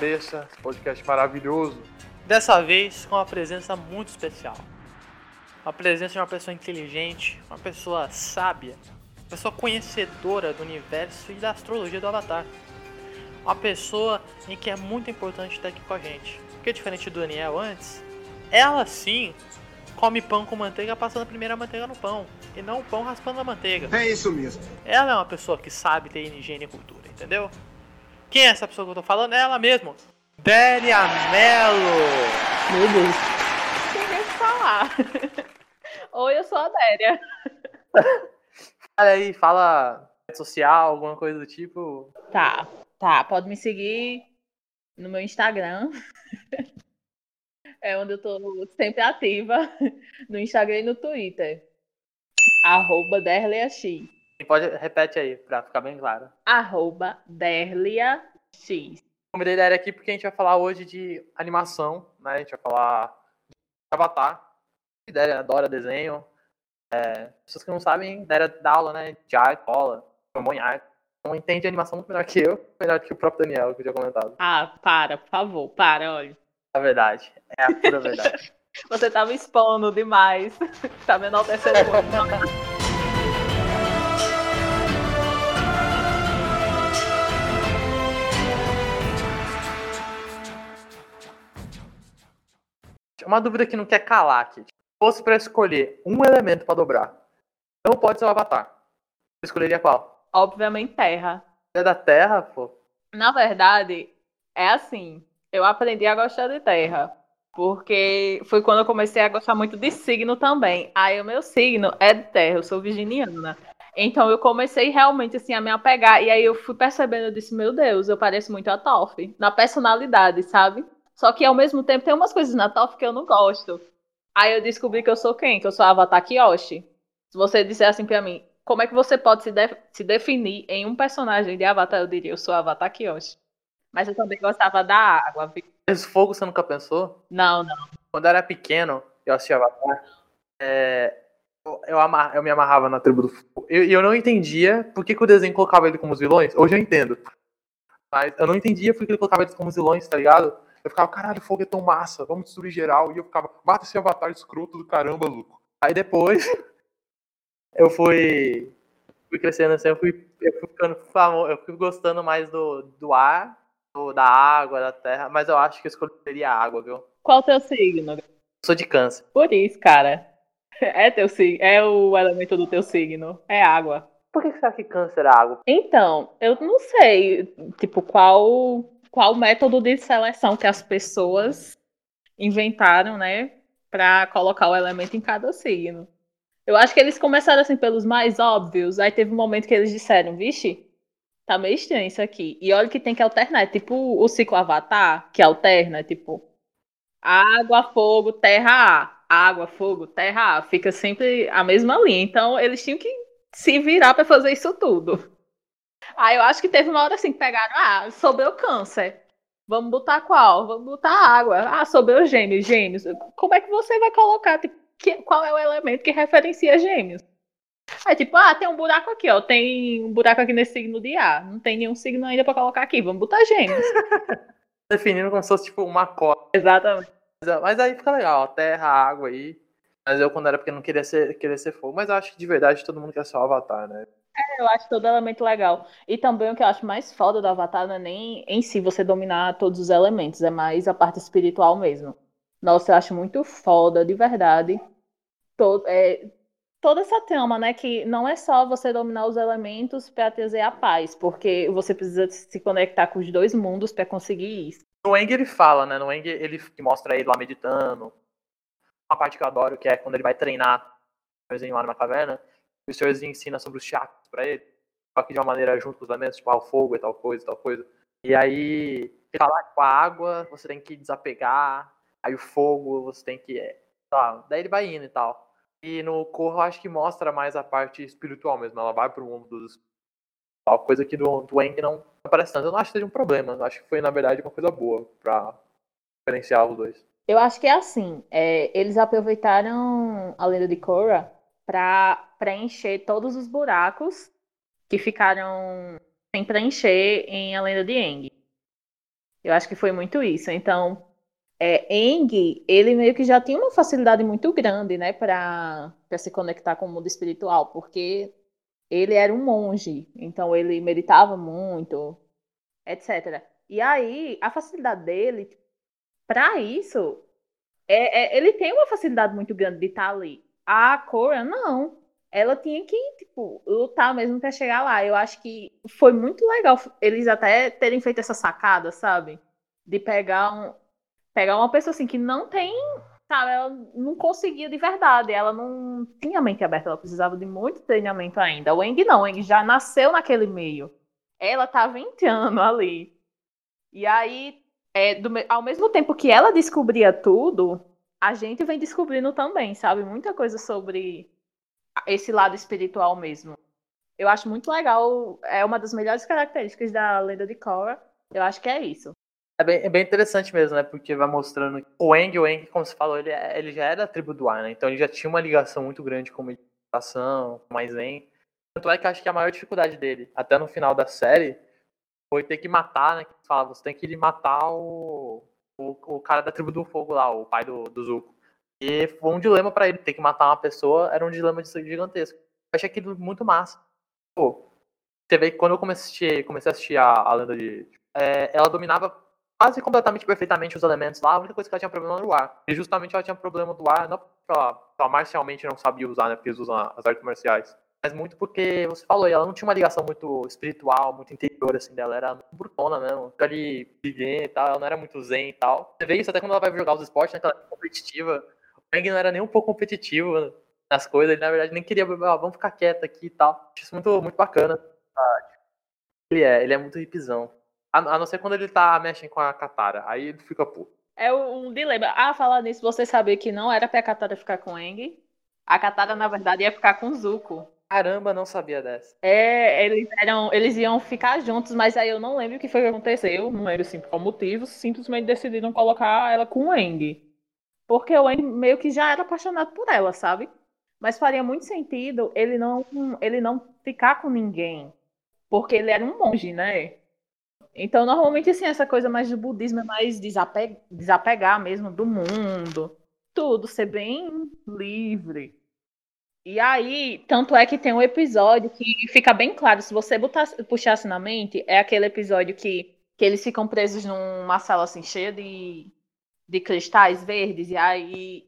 Cabeça, esse podcast maravilhoso. Dessa vez com uma presença muito especial. Uma presença de uma pessoa inteligente, uma pessoa sábia, uma pessoa conhecedora do universo e da astrologia do Avatar. Uma pessoa em que é muito importante estar aqui com a gente. Porque diferente do Daniel antes, ela sim come pão com manteiga passando a primeira manteiga no pão. E não o pão raspando a manteiga. É isso mesmo. Ela é uma pessoa que sabe ter higiene e cultura, entendeu? Quem é essa pessoa que eu tô falando? É ela mesmo. Délia Mello! Meu Deus. Quem quer falar? Oi, eu sou a Déria. Olha aí, fala rede social, alguma coisa do tipo. Tá, tá. Pode me seguir no meu Instagram. É onde eu tô sempre ativa. No Instagram e no Twitter. Arroba DerliaX. Pode, repete aí, pra ficar bem claro. Arroba DerliaX. Convidei a Délia aqui porque a gente vai falar hoje de animação, né? A gente vai falar de Avatar. A Délia adora desenho. É, pessoas que não sabem, Délia dá aula, né? De arte, cola, arte. Então entende animação muito melhor que eu, melhor que o próprio Daniel, que eu tinha comentado. Ah, para, por favor, para, olha. É a verdade. É a pura verdade. Você tá me expondo demais. Tá me enaltecendo muito. Uma dúvida que não quer calar aqui. Se fosse pra escolher um elemento pra dobrar, não pode ser o Avatar. Você escolheria qual? Obviamente, terra. É da Terra, pô. Na verdade, é assim. Eu aprendi a gostar de terra. Porque foi quando eu comecei a gostar muito de signo também. Aí o meu signo é de terra, eu sou virginiana. Então eu comecei realmente assim a me apegar. E aí eu fui percebendo, eu disse, meu Deus, eu pareço muito a Toff. Na personalidade, sabe? Só que ao mesmo tempo tem umas coisas na Toff que eu não gosto. Aí eu descobri que eu sou quem? Que eu sou a Avatar Kyoshi. Se você disser assim pra mim, como é que você pode se, de- se definir em um personagem de Avatar? Eu diria, eu sou a Avatar Kyoshi. Mas eu também gostava da água. viu? Esse fogo você nunca pensou? Não, não. Quando eu era pequeno, eu assistia Avatar, é, eu, eu, eu me amarrava na tribo do fogo. E eu, eu não entendia por que, que o desenho colocava ele como os vilões. Hoje eu entendo. Mas eu não entendia por que ele colocava eles como os vilões, tá ligado? Eu ficava, caralho, o fogo é tão massa, vamos destruir geral. E eu ficava, mata esse avatar escroto do caramba, Luco. Aí depois, eu fui, fui crescendo assim, eu fui, eu fui ficando famoso, eu fui gostando mais do, do ar, do- da água, da terra, mas eu acho que eu escolheria a água, viu? Qual o teu signo? Eu sou de câncer. Por isso, cara. É teu signo, é o elemento do teu signo, é água. Por que que você acha que câncer é água? Então, eu não sei, tipo, qual qual método de seleção que as pessoas inventaram, né, Pra colocar o elemento em cada signo. Eu acho que eles começaram assim pelos mais óbvios, aí teve um momento que eles disseram, vixe, tá meio estranho isso aqui. E olha que tem que alternar, é tipo o ciclo Avatar, que alterna, tipo, água, fogo, terra. Água, fogo, terra. Fica sempre a mesma linha. Então, eles tinham que se virar pra fazer isso tudo. Aí eu acho que teve uma hora assim que pegaram, ah, sobrou câncer. Vamos botar qual? Vamos botar água. Ah, sobrou gêmeos, gêmeos. Como é que você vai colocar? Tipo, que- qual é o elemento que referencia gêmeos? Aí, tipo, ah, tem um buraco aqui, ó. Tem um buraco aqui nesse signo de ar. Não tem nenhum signo ainda pra colocar aqui. Vamos botar gêmeos. Definindo como se fosse tipo uma cota. Exatamente. Mas, mas aí fica legal, ó, terra, água aí. Mas eu, quando era pequeno, não queria ser, queria ser fogo. Mas eu acho que de verdade todo mundo quer ser o Avatar, né? Eu acho todo elemento legal. E também o que eu acho mais foda do Avatar não é nem em si você dominar todos os elementos, é mais a parte espiritual mesmo. Nossa, eu acho muito foda, de verdade. Todo, é, toda essa trama, né? Que não é só você dominar os elementos para trazer a paz, porque você precisa se conectar com os dois mundos para conseguir isso. No Eng ele fala, né? No Eng ele mostra ele lá meditando. Uma parte que eu adoro, que é quando ele vai treinar lá numa caverna. O senhorzinho ensina sobre os chakras pra ele. só que de uma maneira junto com os elementos, tipo, ah, o fogo e tal coisa, tal coisa. E aí, falar com a água, você tem que desapegar, aí o fogo, você tem que. Tá, daí ele vai indo e tal. E no Corro, eu acho que mostra mais a parte espiritual mesmo. Ela vai pro mundo dos. Tal, coisa que do, do Eng não aparece tanto. Eu não acho que seja um problema. Eu acho que foi, na verdade, uma coisa boa pra diferenciar os dois. Eu acho que é assim. É, eles aproveitaram a lenda de Korra para preencher todos os buracos que ficaram sem preencher em A Lenda de Aang. Eu acho que foi muito isso. Então, é, Aang, ele meio que já tinha uma facilidade muito grande, né, para se conectar com o mundo espiritual, porque ele era um monge, então ele meditava muito, etc. E aí, a facilidade dele, para isso, é, é, ele tem uma facilidade muito grande de estar ali. A Cora, não ela tinha que, tipo, lutar mesmo para chegar lá. Eu acho que foi muito legal eles até terem feito essa sacada, sabe? De pegar um pegar uma pessoa assim que não tem, sabe, ela não conseguia de verdade, ela não tinha mente aberta, ela precisava de muito treinamento ainda. O Eng não, o Eng já nasceu naquele meio. Ela tá 20 anos ali. E aí, é, do, ao mesmo tempo que ela descobria tudo, a gente vem descobrindo também, sabe? Muita coisa sobre esse lado espiritual mesmo. Eu acho muito legal, é uma das melhores características da lenda de Korra. Eu acho que é isso. É bem, é bem interessante mesmo, né? Porque vai mostrando o Eng, o Eng, como você falou, ele, é, ele já era da tribo do Ar, né? Então ele já tinha uma ligação muito grande com meditação, com mais Zen. Tanto é que acho que a maior dificuldade dele, até no final da série, foi ter que matar, né? Que fala, você tem que matar o, o, o cara da tribo do fogo lá, o pai do, do Zuko. E foi um dilema para ele, ter que matar uma pessoa era um dilema gigantesco. Eu achei aquilo muito massa. Pô, você vê que quando eu comecei, comecei a assistir a, a lenda de. É, ela dominava quase completamente perfeitamente os elementos lá, a única coisa que ela tinha problema era o ar. E justamente ela tinha problema do ar, não porque ela, ela marcialmente não sabia usar, né? Porque eles usam as artes marciais. Mas muito porque, você falou, ela não tinha uma ligação muito espiritual, muito interior, assim, dela. Era muito brutona mesmo. Fica ali vivendo e tal, ela não era muito zen e tal. Você vê isso até quando ela vai jogar os esportes, né? Que ela é competitiva. Peng não era nem um pouco competitivo nas coisas, ele na verdade nem queria, ah, vamos ficar quieto aqui e tal. Isso muito, muito bacana. Ele é, ele é muito hipzão. A, não ser quando ele tá mexendo com a Katara, aí ele fica puto. É um dilema. Ah, falar nisso, você sabia que não era pra Katara ficar com Eng? A Katara, na verdade, ia ficar com Zuko. Caramba, não sabia dessa. É, eles, eram, eles iam ficar juntos, mas aí eu não lembro o que foi que aconteceu. Não lembro assim, qual motivo. Simplesmente decidiram colocar ela com o Eng. Porque o Andy meio que já era apaixonado por ela, sabe? Mas faria muito sentido ele não, ele não ficar com ninguém. Porque ele era um monge, né? Então, normalmente, assim, essa coisa mais do budismo é mais desape desapegar mesmo do mundo. Tudo, ser bem livre. E aí, tanto é que tem um episódio que fica bem claro, se você botar, puxasse na mente, é aquele episódio que, que eles ficam presos numa sala assim, cheia de de cristais verdes, e aí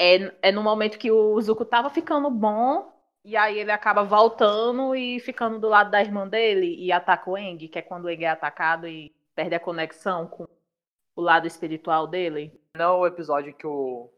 é, é no momento que o Zuko tava ficando bom, e aí ele acaba voltando e ficando do lado da irmã dele e ataca o Eng, que é quando o Eng é atacado e perde a conexão com o lado espiritual dele. Não o episódio que o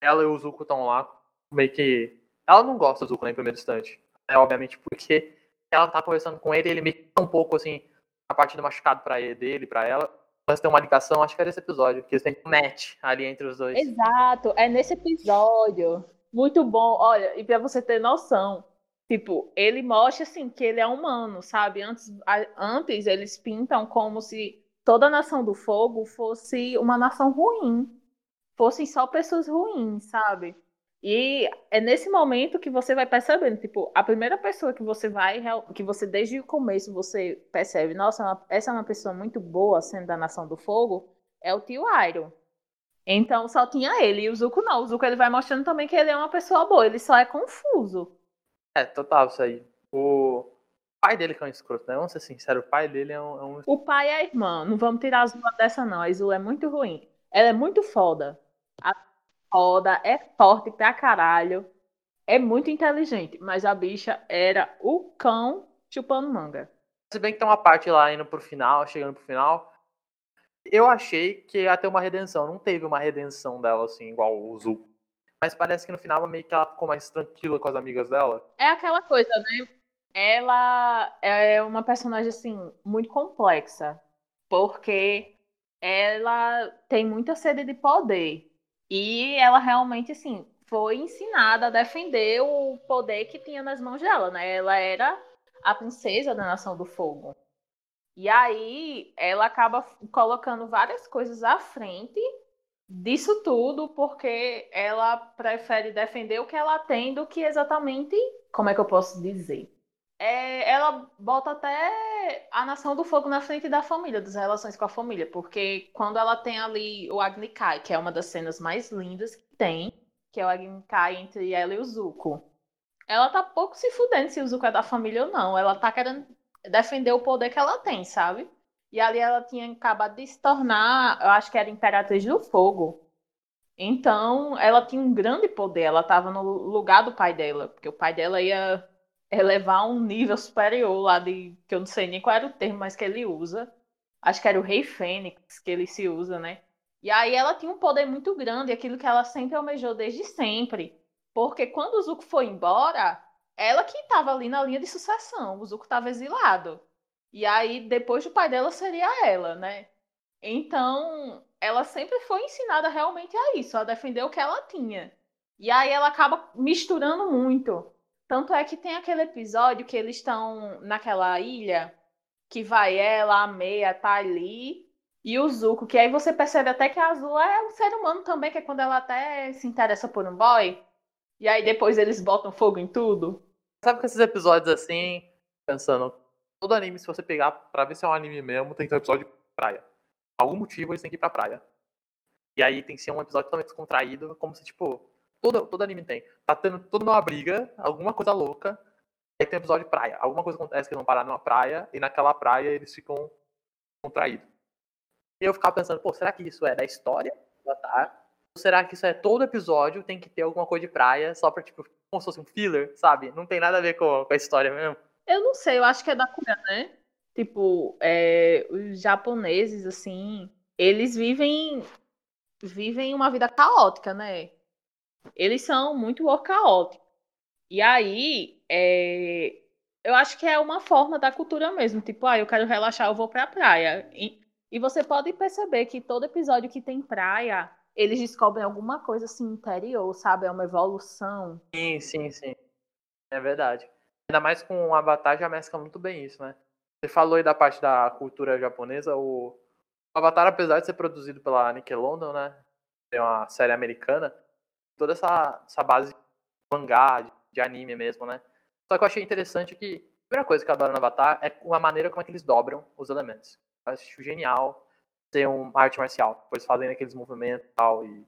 ela e o Zuko estão lá, meio que. Ela não gosta do Zuko em primeiro instante. É obviamente porque ela tá conversando com ele ele meio que um pouco assim, a parte do machucado pra ele, dele, pra ela mas tem uma ligação, acho que era esse episódio, que eles têm um match ali entre os dois. Exato, é nesse episódio. Muito bom. Olha, e pra você ter noção, tipo, ele mostra assim que ele é humano, sabe? Antes, antes eles pintam como se toda a nação do fogo fosse uma nação ruim. Fossem só pessoas ruins, sabe? E é nesse momento que você vai percebendo, tipo, a primeira pessoa que você vai, que você desde o começo você percebe, nossa, essa é uma pessoa muito boa sendo da Nação do Fogo, é o tio Iron. Então só tinha ele, e o Zuko não. O Zuko ele vai mostrando também que ele é uma pessoa boa, ele só é confuso. É, total, isso aí. O pai dele que é um escroto, né? Vamos ser sinceros, o pai dele é um, é um... O pai é a irmã, não vamos tirar as duas dessa não, a Izu é muito ruim. Ela é muito foda. A foda, é forte pra caralho, é muito inteligente, mas a bicha era o cão chupando manga. Se bem que tem uma parte lá indo pro final, chegando pro final, eu achei que ia ter uma redenção. Não teve uma redenção dela, assim, igual o Zuko. Mas parece que no final meio que ela ficou mais tranquila com as amigas dela. É aquela coisa, né? ela é uma personagem assim muito complexa, porque ela tem muita sede de poder e ela realmente assim foi ensinada a defender o poder que tinha nas mãos dela, né? Ela era a princesa da Nação do Fogo. E aí ela acaba colocando várias coisas à frente disso tudo porque ela prefere defender o que ela tem do que exatamente, como é que eu posso dizer? É, ela bota até a Nação do Fogo na frente da família, das relações com a família, porque quando ela tem ali o Agni Kai, que é uma das cenas mais lindas que tem, que é o Agni Kai entre ela e o Zuko. Ela tá pouco se fudendo se o Zuko é da família ou não. Ela tá querendo defender o poder que ela tem, sabe? E ali ela tinha acabado de se tornar, eu acho que era Imperatriz do Fogo. Então, ela tinha um grande poder, ela estava no lugar do pai dela, porque o pai dela ia elevar a um nível superior lá de. que eu não sei nem qual era o termo, mas que ele usa. Acho que era o Rei Fênix que ele se usa, né? E aí ela tinha um poder muito grande, aquilo que ela sempre almejou desde sempre. Porque quando o Zuko foi embora, ela que estava ali na linha de sucessão, o Zuko estava exilado. E aí, depois do pai dela, seria ela, né? Então, ela sempre foi ensinada realmente a isso, a defender o que ela tinha. E aí ela acaba misturando muito. Tanto é que tem aquele episódio que eles estão naquela ilha, que vai ela, a Meia, tá ali, e o Zuko, que aí você percebe até que a Azul é um ser humano também, que é quando ela até se interessa por um boy. E aí depois eles botam fogo em tudo. Sabe que esses episódios assim, pensando, todo anime, se você pegar pra ver se é um anime mesmo, tem que ter um episódio de praia. Por algum motivo eles têm que ir pra praia. E aí tem que ser um episódio totalmente descontraído, como se, tipo, todo, todo anime tem. Tá tendo toda uma briga, alguma coisa louca, aí tem um episódio de praia. Alguma coisa acontece que eles vão parar numa praia, e naquela praia eles ficam contraídos. E eu ficava pensando, pô, será que isso é da história? Tá. Ou será que isso é todo episódio tem que ter alguma coisa de praia, só pra, tipo, como se fosse um filler, sabe? Não tem nada a ver com, com a história mesmo. Eu não sei, eu acho que é da cultura, né? Tipo, é, os japoneses, assim, eles vivem vivem uma vida caótica, né? Eles são muito caóticos. E aí, é, eu acho que é uma forma da cultura mesmo. Tipo, ah, eu quero relaxar, eu vou pra praia. E, e você pode perceber que todo episódio que tem praia, eles descobrem alguma coisa assim interior, sabe? É uma evolução. Sim, sim, sim. É verdade. Ainda mais com o Avatar já mescla muito bem isso, né? Você falou aí da parte da cultura japonesa, o Avatar, apesar de ser produzido pela Nickelodeon, né? É uma série americana, toda essa, essa base de mangá, de, de anime mesmo, né? Só que eu achei interessante que a primeira coisa que eu adoro no Avatar é a maneira como é que eles dobram os elementos. Eu acho genial ter uma arte marcial. Depois fazendo aqueles movimentos e tal, e,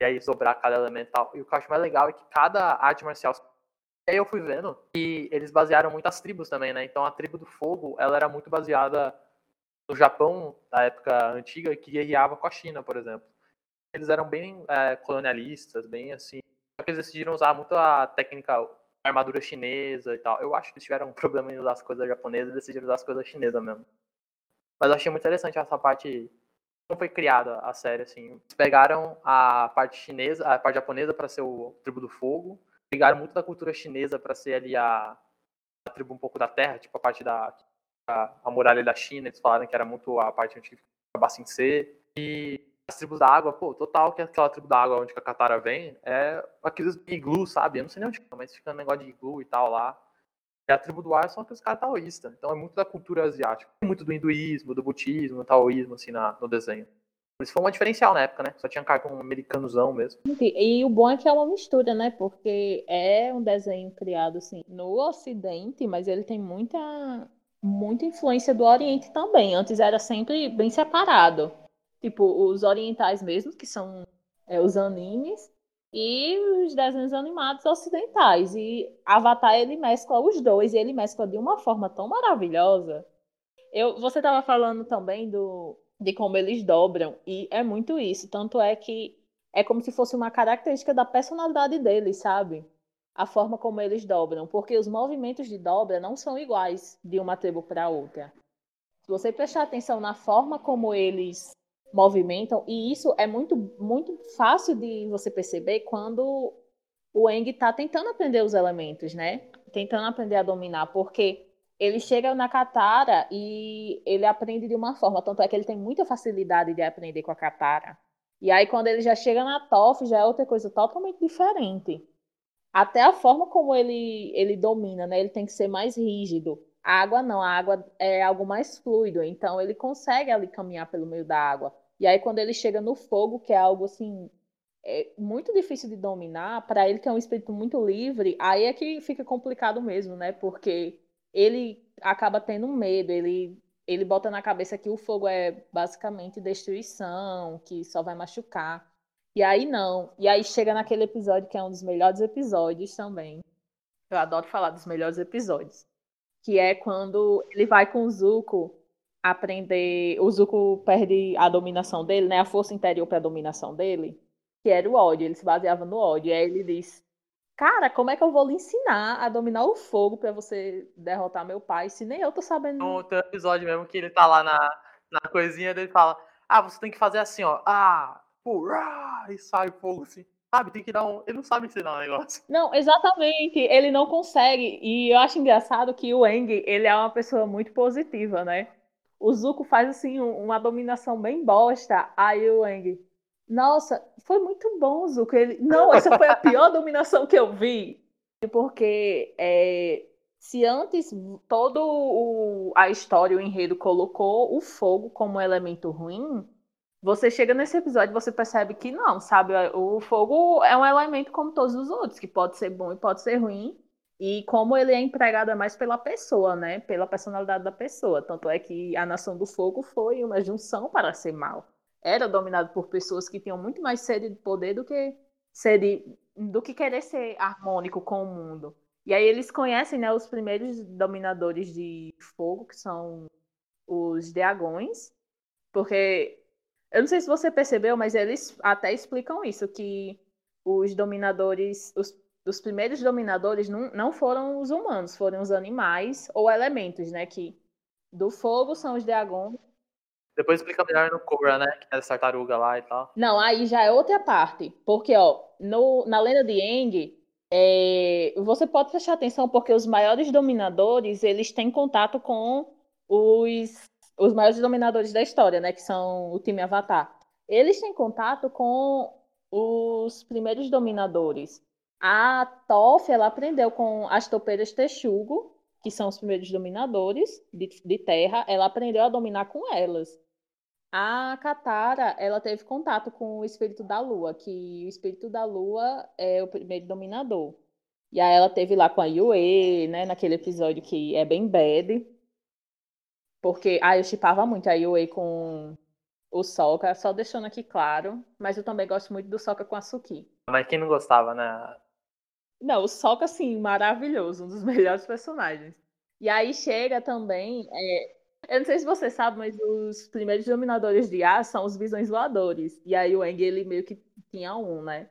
e aí dobrar cada elemento e tal. E o que eu acho mais legal é que cada arte marcial e aí eu fui vendo que eles basearam muitas tribos também, né? Então a tribo do fogo, ela era muito baseada no Japão da época antiga que guerreava com a China, por exemplo. Eles eram bem é, colonialistas, bem assim. Só que eles decidiram usar muito a técnica a armadura chinesa e tal. Eu acho que eles tiveram um problema em usar as coisas japonesas e decidiram usar as coisas chinesas mesmo. Mas eu achei muito interessante essa parte como foi criada a série assim. Eles pegaram a parte chinesa, a parte japonesa para ser o tribo do fogo pegaram muito da cultura chinesa para ser ali a, a, tribo um pouco da terra, tipo a parte da a, a muralha da China, eles falaram que era muito a parte onde acabasse em ser. E as tribos da água, pô, total que aquela tribo da água onde a Katara vem é aqueles iglu, sabe? Eu não sei nem onde fica, mas fica um negócio de iglu e tal lá. E a tribo do ar são aqueles caras taoístas. Então é muito da cultura asiática. Muito do hinduísmo, do budismo, do taoísmo, assim, na, no desenho. Isso foi uma diferencial na época, né? Só tinha cartão americanozão mesmo. E o bom é que é uma mistura, né? Porque é um desenho criado assim no Ocidente, mas ele tem muita, muita influência do Oriente também. Antes era sempre bem separado. Tipo, os orientais mesmo, que são é, os animes, e os desenhos animados ocidentais. E Avatar ele mescla os dois, e ele mescla de uma forma tão maravilhosa. Eu, você estava falando também do, de como eles dobram. E é muito isso. Tanto é que é como se fosse uma característica da personalidade deles, sabe? A forma como eles dobram. Porque os movimentos de dobra não são iguais de uma tribo para outra. Se você prestar atenção na forma como eles movimentam, e isso é muito, muito fácil de você perceber quando o Eng tá tentando aprender os elementos, né? Tentando aprender a dominar, porque ele chega na Katara e ele aprende de uma forma, tanto é que ele tem muita facilidade de aprender com a Katara. E aí quando ele já chega na Toph, já é outra coisa totalmente diferente. Até a forma como ele ele domina, né? Ele tem que ser mais rígido. A água não, a água é algo mais fluido, então ele consegue ali caminhar pelo meio da água. E aí quando ele chega no fogo, que é algo assim é muito difícil de dominar, para ele que é um espírito muito livre, aí é que fica complicado mesmo, né? Porque ele acaba tendo medo, ele ele bota na cabeça que o fogo é basicamente destruição, que só vai machucar. E aí não. E aí chega naquele episódio que é um dos melhores episódios também. Eu adoro falar dos melhores episódios. Que é quando ele vai com o Zuko aprender. O Zuko perde a dominação dele, né? A força interior para a dominação dele que era o ódio, ele se baseava no ódio. E aí ele diz: Cara, como é que eu vou lhe ensinar a dominar o fogo para você derrotar meu pai, se nem eu tô sabendo. No outro episódio mesmo que ele tá lá na, na coisinha dele fala: Ah, você tem que fazer assim, ó. Ah, purá, e sai fogo assim. Sabe, tem que dar um. Ele não sabe ensinar um negócio. Não, exatamente. Ele não consegue. E eu acho engraçado que o Eng, ele é uma pessoa muito positiva, né? O Zuko faz assim uma dominação bem bosta. Aí o Eng, nossa, foi muito bom, Zuko. Ele... Não, essa foi a pior dominação que eu vi. Porque é, se antes todo o, a história, o enredo colocou o fogo como elemento ruim, você chega nesse episódio e você percebe que não, sabe? O fogo é um elemento como todos os outros, que pode ser bom e pode ser ruim. E como ele é empregado é mais pela pessoa, né? Pela personalidade da pessoa. Tanto é que a Nação do Fogo foi uma junção para ser mal era dominado por pessoas que tinham muito mais sede de poder do que sede, do que querer ser harmônico com o mundo. E aí eles conhecem né, os primeiros dominadores de fogo, que são os dragões, porque eu não sei se você percebeu, mas eles até explicam isso, que os dominadores, os, os primeiros dominadores não, não foram os humanos, foram os animais ou elementos, né? Que do fogo são os dragões depois explica melhor no Cobra, né? Que é essa tartaruga lá e tal. Não, aí já é outra parte. Porque, ó, no, na lenda de Eng, é, você pode prestar atenção porque os maiores dominadores, eles têm contato com os, os maiores dominadores da história, né? Que são o time Avatar. Eles têm contato com os primeiros dominadores. A Toph, ela aprendeu com as topeiras Texugo, que são os primeiros dominadores de, de terra. Ela aprendeu a dominar com elas. A Katara, ela teve contato com o espírito da lua, que o espírito da lua é o primeiro dominador. E aí ela teve lá com a Yue, né, naquele episódio que é bem bad. Porque, ah, eu chipava muito a Yue com o Sokka, só deixando aqui claro, mas eu também gosto muito do Sokka com a Suki. Mas quem não gostava, né? Não, o Sokka, assim, maravilhoso, um dos melhores personagens. E aí chega também, é, eu não sei se você sabe, mas os primeiros dominadores de ar são os visões voadores. E aí o Eng, ele meio que tinha um, né?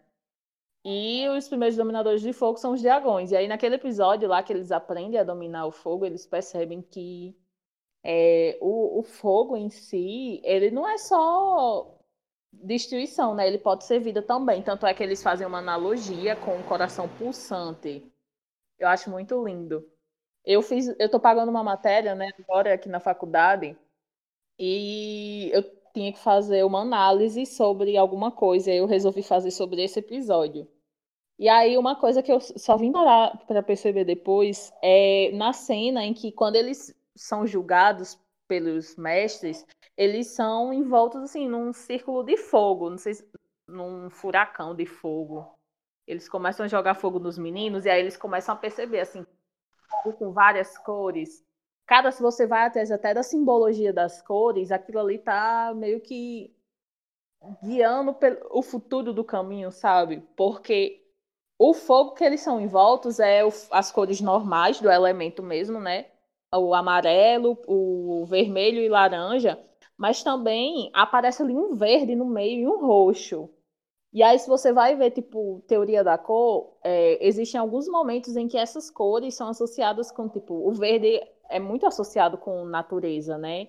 E os primeiros dominadores de fogo são os dragões. E aí naquele episódio lá que eles aprendem a dominar o fogo, eles percebem que é, o, o fogo em si, ele não é só destruição, né? Ele pode ser vida também. Tanto é que eles fazem uma analogia com o coração pulsante. Eu acho muito lindo. Eu fiz, eu tô pagando uma matéria, né, agora aqui na faculdade, e eu tinha que fazer uma análise sobre alguma coisa, e eu resolvi fazer sobre esse episódio. E aí uma coisa que eu só vim parar para perceber depois é na cena em que quando eles são julgados pelos mestres, eles são envoltos assim num círculo de fogo, não sei, num furacão de fogo. Eles começam a jogar fogo nos meninos e aí eles começam a perceber assim, com várias cores. Cada, se você vai atrás até da simbologia das cores, aquilo ali tá meio que guiando o futuro do caminho, sabe? Porque o fogo que eles são envoltos é as cores normais do elemento mesmo, né? O amarelo, o vermelho e laranja, mas também aparece ali um verde no meio e um roxo. E aí, se você vai ver, tipo, teoria da cor, é, existem alguns momentos em que essas cores são associadas com, tipo, o verde é muito associado com natureza, né?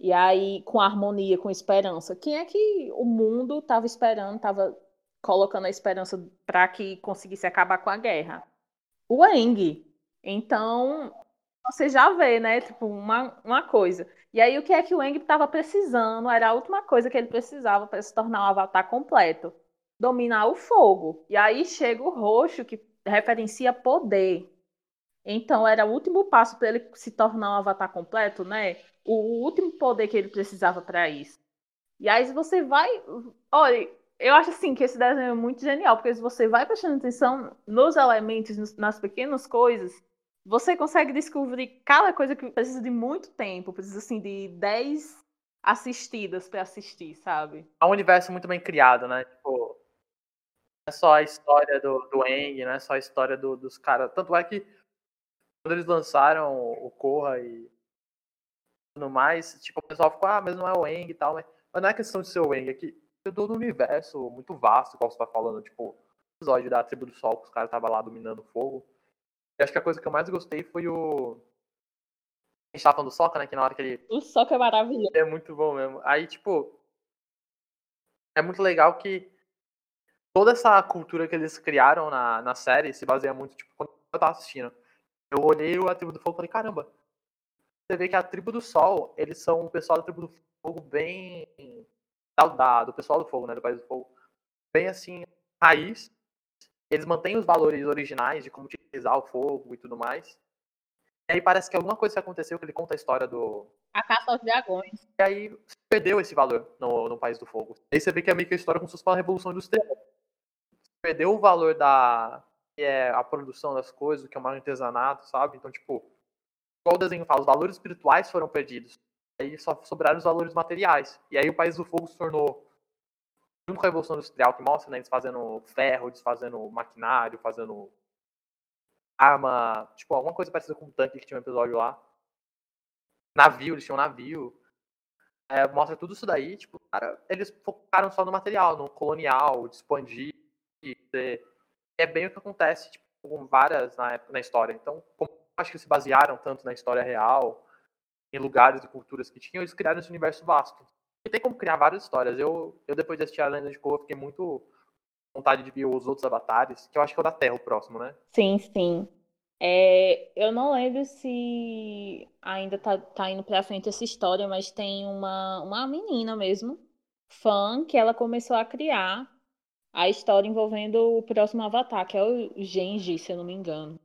E aí, com harmonia, com esperança. Quem é que o mundo estava esperando, estava colocando a esperança para que conseguisse acabar com a guerra. O Eng. Então, você já vê, né? Tipo, uma, uma coisa. E aí, o que é que o Eng estava precisando? Era a última coisa que ele precisava para se tornar um avatar completo: dominar o fogo. E aí chega o roxo, que referencia poder. Então, era o último passo para ele se tornar um avatar completo, né? O último poder que ele precisava para isso. E aí, você vai. Olha, eu acho assim que esse desenho é muito genial, porque se você vai prestando atenção nos elementos, nas pequenas coisas, você consegue descobrir cada coisa que precisa de muito tempo, precisa assim de 10 assistidas para assistir, sabe? É um universo muito bem criado, né? Tipo, não é só a história do, do Eng, não é só a história do, dos caras. Tanto é que quando eles lançaram o Korra e tudo mais, tipo, o pessoal ficou, ah, mas não é o Eng e tal, mas, mas não é questão de ser o Eng, é que todo um universo muito vasto, qual você tá falando, tipo, o episódio da Tribo do Sol, que os caras estavam lá dominando o fogo. Acho que a coisa que eu mais gostei foi o. A gente tava falando do Soca, né? Que na hora que ele. O Soca é maravilhoso. É muito bom mesmo. Aí, tipo. É muito legal que toda essa cultura que eles criaram na, na série se baseia muito, tipo, quando eu tava assistindo. Eu olhei a tribo do fogo e falei, caramba, você vê que a tribo do sol, eles são o pessoal da tribo do fogo bem da, do pessoal do fogo, né? Do país do fogo. Bem assim, raiz. Eles mantêm os valores originais de como utilizar o fogo e tudo mais. E aí parece que alguma coisa que aconteceu, que ele conta a história do. A caça aos dragões. E aí perdeu esse valor no, no País do Fogo. E aí você vê que é meio que a história como se fosse uma revolução industrial. Perdeu o valor da. que é a produção das coisas, que é o artesanato, sabe? Então, tipo, igual o desenho fala, os valores espirituais foram perdidos aí só sobraram os valores materiais. E aí o País do Fogo se tornou, junto com a Revolução Industrial, que mostra, né, eles fazendo ferro, desfazendo maquinário, fazendo arma, tipo, alguma coisa parecida com um tanque que tinha um episódio lá. Navio, eles tinham navio. É, mostra tudo isso daí, tipo, cara, eles focaram só no material, no colonial, de expandir. De... É bem o que acontece, tipo, com várias na, na história. Então, como acho que se basearam tanto na história real, em lugares e culturas que tinham, eles criaram esse universo vasto. Tem como criar várias histórias. Eu, eu depois de assistir a Lenda de Korra, fiquei muito vontade de ver os outros avatares, que eu acho que é o da Terra o próximo, né? Sim, sim. É, eu não lembro se ainda tá, tá indo pra frente essa história, mas tem uma, uma menina mesmo, fã, que ela começou a criar a história envolvendo o próximo avatar, que é o Genji, se eu não me engano.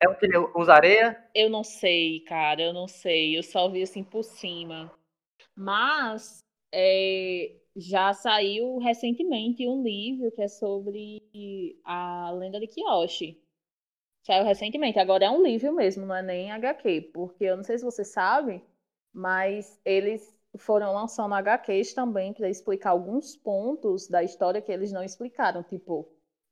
É o que ele usa areia? Eu não sei, cara, eu não sei. Eu só vi assim por cima. Mas é, já saiu recentemente um livro que é sobre a lenda de Kiyoshi. Saiu recentemente. Agora é um livro mesmo, não é nem HQ. Porque eu não sei se você sabe, mas eles foram lançando HQs também para explicar alguns pontos da história que eles não explicaram. Tipo,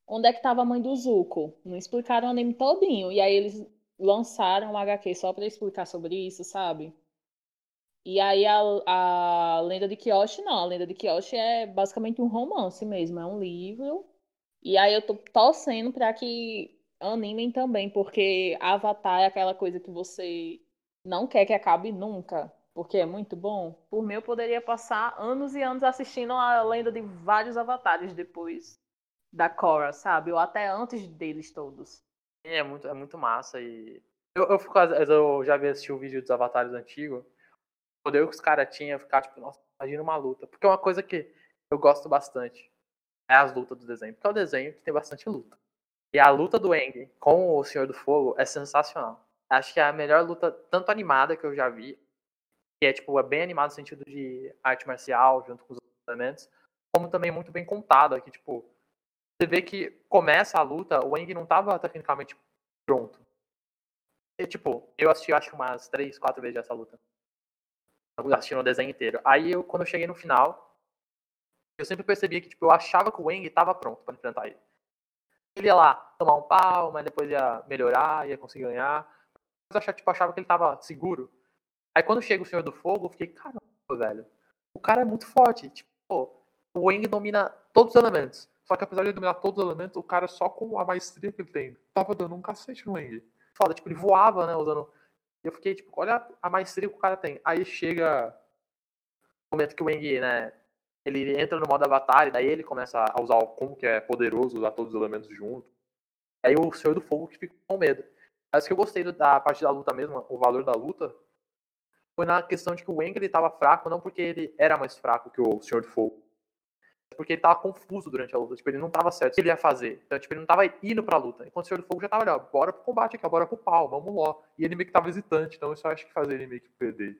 onde é que estava a mãe do Zuko. Não explicaram o anime todinho. E aí eles lançaram um HQ só para explicar sobre isso, sabe? E aí a, a Lenda de Kyoshi, não. A Lenda de Kyoshi é basicamente um romance mesmo, é um livro. E aí eu tô torcendo para que animem também, porque Avatar é aquela coisa que você não quer que acabe nunca, porque é muito bom. Por mim, eu poderia passar anos e anos assistindo a lenda de vários avatares depois da Cora, sabe? Ou até antes deles todos. É muito, é muito massa e. Eu, eu, fico, eu já vi assistir o vídeo dos avatares antigos. Poder que os caras tinham ficar, tipo, nossa, imagina uma luta. Porque é uma coisa que eu gosto bastante. É as lutas do desenho. Porque é o desenho que tem bastante luta. E a luta do Eng com o Senhor do Fogo é sensacional. Acho que é a melhor luta, tanto animada que eu já vi, que é tipo, é bem animado no sentido de arte marcial, junto com os outros elementos, como também muito bem contada, que, tipo, você vê que começa a luta, o Eng não estava tecnicamente pronto. E, tipo, eu assisti acho umas três, quatro vezes essa luta. Assistindo o desenho inteiro. Aí eu, quando eu cheguei no final, eu sempre percebia que, tipo, eu achava que o Eng estava pronto para enfrentar ele. Ele ia lá tomar um pau, mas depois ia melhorar, ia conseguir ganhar. Mas eu achava, tipo, achava que ele estava seguro. Aí quando chega o Senhor do Fogo, eu fiquei, caramba, velho. O cara é muito forte. Tipo, o Eng domina todos os elementos. Só que apesar de dominar todos os elementos, o cara só com a maestria que ele tem, tava dando um cacete no Eng. Foda, tipo, ele voava, né, usando... Eu fiquei, tipo, olha a maestria que o cara tem. Aí chega o momento que o Eng, né, ele entra no modo avatar e daí ele começa a usar como que é poderoso usar todos os elementos juntos. Aí o Senhor do Fogo que fica com medo. Mas que eu gostei da parte da luta mesmo, o valor da luta, foi na questão de que o Wang ele tava fraco, não porque ele era mais fraco que o Senhor do Fogo. Porque ele tava confuso durante a luta. Tipo, ele não tava certo o que ele ia fazer. Então, tipo, ele não tava indo pra luta. Enquanto o Senhor do Fogo já tava ali, ó, bora pro combate aqui, ó, bora pro pau, vamos lá. E ele meio que tava hesitante, então isso eu acho que fazia ele meio que perder.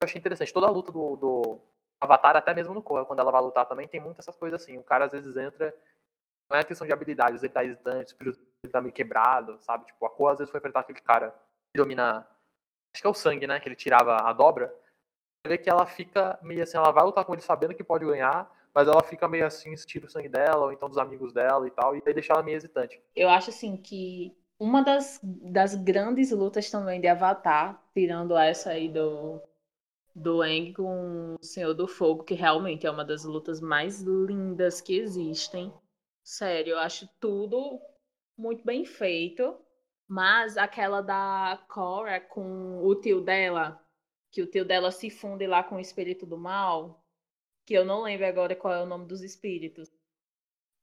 Eu achei interessante. Toda a luta do, do Avatar, até mesmo no Korra, quando ela vai lutar também, tem muitas essas coisas assim. O cara às vezes entra. Não é questão de habilidades, ele tá hesitante, ele tá meio quebrado, sabe? Tipo, a Korra às vezes foi enfrentar aquele cara que domina. Acho que é o sangue, né? Que ele tirava a dobra. Você vê que ela fica meio assim, ela vai lutar com ele sabendo que pode ganhar, mas ela fica meio assim, tira o sangue dela, ou então dos amigos dela e tal, e aí deixa ela meio hesitante. Eu acho assim que uma das, das grandes lutas também de Avatar, tirando essa aí do, do Aang com o Senhor do Fogo, que realmente é uma das lutas mais lindas que existem. Sério, eu acho tudo muito bem feito. Mas aquela da Cora com o tio dela, que o tio dela se funde lá com o espírito do mal, que eu não lembro agora qual é o nome dos espíritos.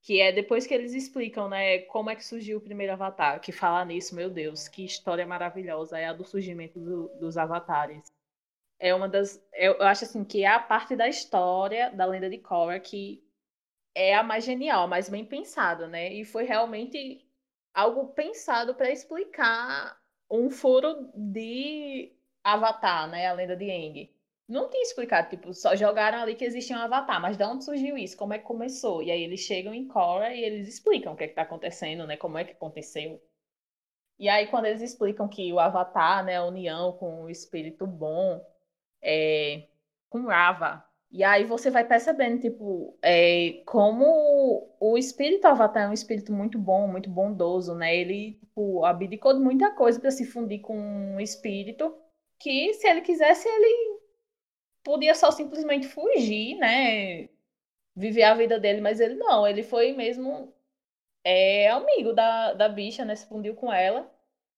Que é depois que eles explicam, né, como é que surgiu o primeiro avatar. Que falar nisso, meu Deus, que história maravilhosa é a do surgimento do, dos avatares é uma das. Eu, acho assim que é a parte da história da lenda de Korra que é a mais genial, a mais bem pensada, né? E foi realmente algo pensado para explicar um furo de Avatar, né? A lenda de Aang. Não tinha explicado, tipo, só jogaram ali que existia um Avatar, mas de onde surgiu isso? Como é que começou? E aí eles chegam em Korra e eles explicam o que é que tá acontecendo, né? Como é que aconteceu. E aí quando eles explicam que o Avatar, né, a união com o espírito bom, é, com Rava. E aí você vai percebendo, tipo, é, como o espírito Avatar é um espírito muito bom, muito bondoso, né? Ele, tipo, abdicou de muita coisa para se fundir com um espírito que, se ele quisesse, ele podia só simplesmente fugir, né? Viver a vida dele, mas ele não, ele foi mesmo é, amigo da, da bicha, né? Se fundiu com ela.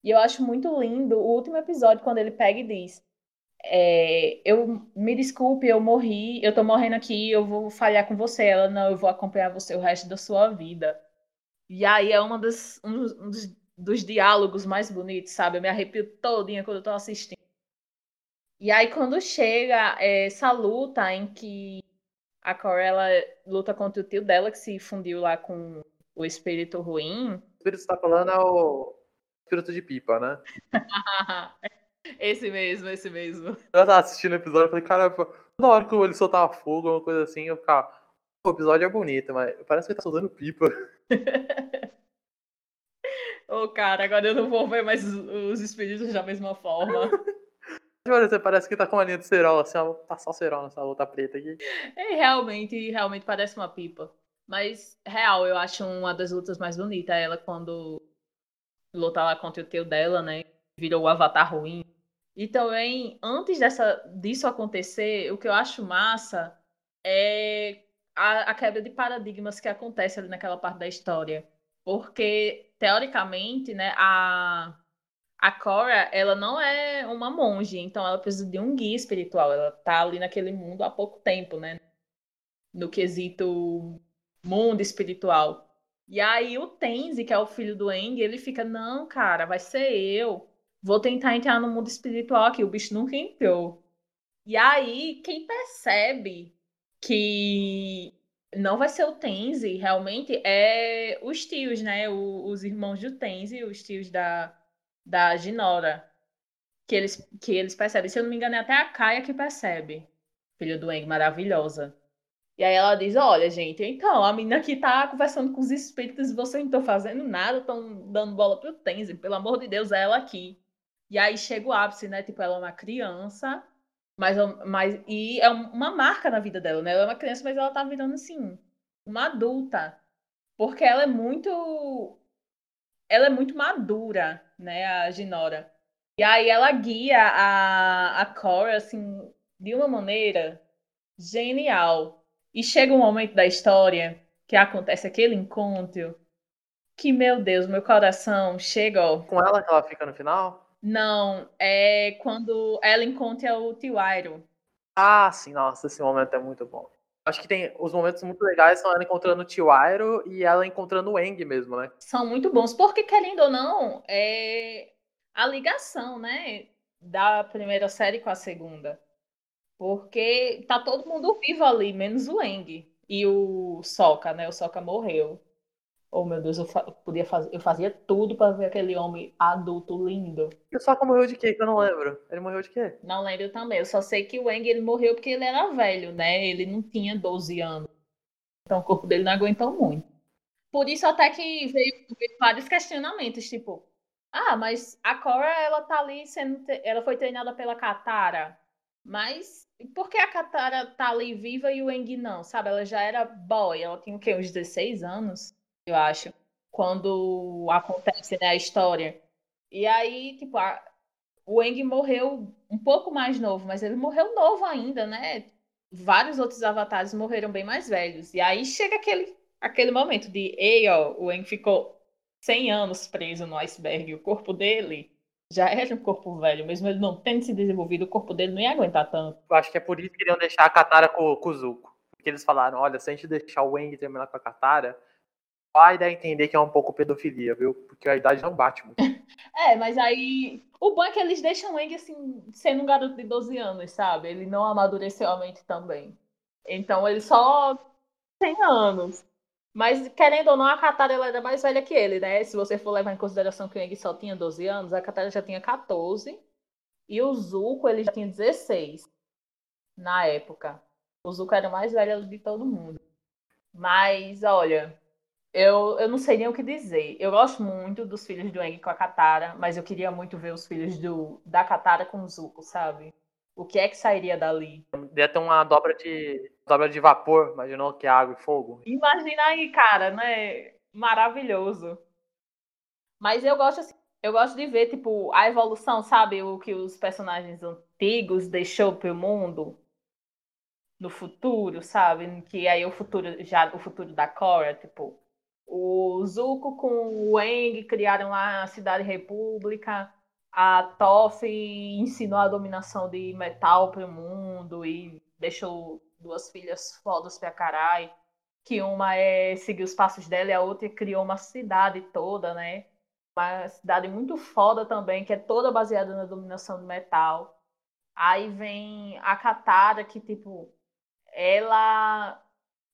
E eu acho muito lindo o último episódio, quando ele pega e diz é, eu me desculpe, eu morri, eu tô morrendo aqui, eu vou falhar com você. Ela, não, eu vou acompanhar você o resto da sua vida. E aí é uma das, um, dos, dos, diálogos mais bonitos, sabe? Eu me arrepio todinha quando eu tô assistindo. E aí quando chega essa luta em que a Corella luta contra o tio dela, que se fundiu lá com o espírito ruim. O espírito que você tá falando é o espírito de pipa, né? Esse mesmo, esse mesmo. Eu tava assistindo o episódio e falei, cara, na hora que ele soltava fogo, uma coisa assim, eu ficava. O episódio é bonito, mas parece que ele tá soltando pipa. Ô, oh, cara, agora eu não vou ver mais os espíritos da mesma forma. Você parece que tá com uma linha de cerol, assim, ó, vou passar o cerol nessa outra preta aqui. É, realmente, realmente parece uma pipa. Mas, real, eu acho uma das lutas mais bonitas, ela quando luta lá contra o teu dela, né? Virou o avatar ruim. E também, antes dessa, disso acontecer, o que eu acho massa é a, a quebra de paradigmas que acontece ali naquela parte da história. Porque, teoricamente, né, a, a Cora, ela não é uma monge, então ela precisa de um guia espiritual. Ela tá ali naquele mundo há pouco tempo, né? No quesito mundo espiritual. E aí o Tenzi, que é o filho do Eng, ele fica, não, cara, vai ser eu vou tentar entrar no mundo espiritual aqui. O bicho nunca entrou. E aí, quem percebe que não vai ser o Tenzi, realmente, é os tios, né? O, os irmãos do Tenzi, os tios da, da Ginora. Que eles, que eles percebem. Se eu não me engano, é até a Kaia que percebe. Filho do Eng, maravilhosa. E aí ela diz: Olha, gente, então, a menina aqui tá conversando com os espíritos e vocês não estão fazendo nada, estão dando bola pro Tenzi. Pelo amor de Deus, é ela aqui. E aí chega o ápice, né? Tipo, ela é uma criança, mas, mas e é uma marca na vida dela, né? Ela é uma criança, mas ela tá virando assim, uma adulta. Porque ela é muito ela é muito madura, né, a Ginora. E aí ela guia a, a Cora, assim, de uma maneira genial. E chega um momento da história que acontece aquele encontro que, meu Deus, meu coração chega. Ó. Com ela que ela fica no final? Não, é quando ela encontra o tio Iron. Ah, sim, nossa, esse momento é muito bom. Acho que tem os momentos muito legais são ela encontrando o Tiwairo e ela encontrando o Eng mesmo, né? São muito bons, porque querendo ou não, é a ligação, né, da primeira série com a segunda. Porque tá todo mundo vivo ali, menos o Eng e o Soka, né? O Soka morreu. Oh, meu Deus, eu, fa podia fazer, eu fazia tudo para ver aquele homem adulto lindo. E o Soka morreu de quê? Que eu não lembro. Ele morreu de quê? Não lembro também. Eu só sei que o Eng ele morreu porque ele era velho, né? Ele não tinha 12 anos. Então o corpo dele não aguentou muito. Por isso até que veio, veio vários questionamentos, tipo, ah, mas a Cora ela tá ali sendo, ela foi treinada pela Katara, mas por que a Katara tá ali viva e o Eng não, sabe? Ela já era boy, ela tinha o quê? Uns 16 anos? Eu acho, quando acontece né, a história. E aí, tipo, a, o Eng morreu um pouco mais novo, mas ele morreu novo ainda, né? Vários outros avatares morreram bem mais velhos. E aí chega aquele, aquele momento de, ei, ó, o Eng ficou 100 anos preso no iceberg, o corpo dele já era um corpo velho, mesmo ele não tendo se desenvolvido, o corpo dele não ia aguentar tanto. Eu acho que é por isso que queriam deixar a Katara com, com o Zuko. Porque eles falaram, olha, se a gente deixar o Eng terminar com a Katara, vai dar a entender que é um pouco pedofilia, viu? Porque a idade não bate muito. é, mas aí. O bom é que eles deixam o Eng assim, sendo um garoto de 12 anos, sabe? Ele não amadureceu a mente também. Então ele só tem anos. Mas, querendo ou não, a Katara ela era mais velha que ele, né? Se você for levar em consideração que o Eng só tinha 12 anos, a Katara já tinha 14. E o Zuko, ele já tinha 16 na época. O Zuko era o mais velho de todo mundo. Mas, olha, eu, eu não sei nem o que dizer. Eu gosto muito dos filhos do Eng com a Katara, mas eu queria muito ver os filhos do, da Katara com o Zuko, sabe? O que é que sairia dali? Devia ter uma dobra de dobra de vapor, imaginou que é água e fogo. Imagina aí, cara, né? Maravilhoso. Mas eu gosto assim, eu gosto de ver tipo a evolução, sabe, o que os personagens antigos deixou pro mundo no futuro, sabe? Que aí o futuro já o futuro da Korra, tipo, o Zuko com o Eng criaram lá a Cidade República. A Toph ensinou a dominação de metal para o mundo e deixou duas filhas fodas pra caralho. Que uma é seguir os passos dela e a outra criou uma cidade toda, né? Uma cidade muito foda também, que é toda baseada na dominação do metal. Aí vem a Katara, que, tipo, ela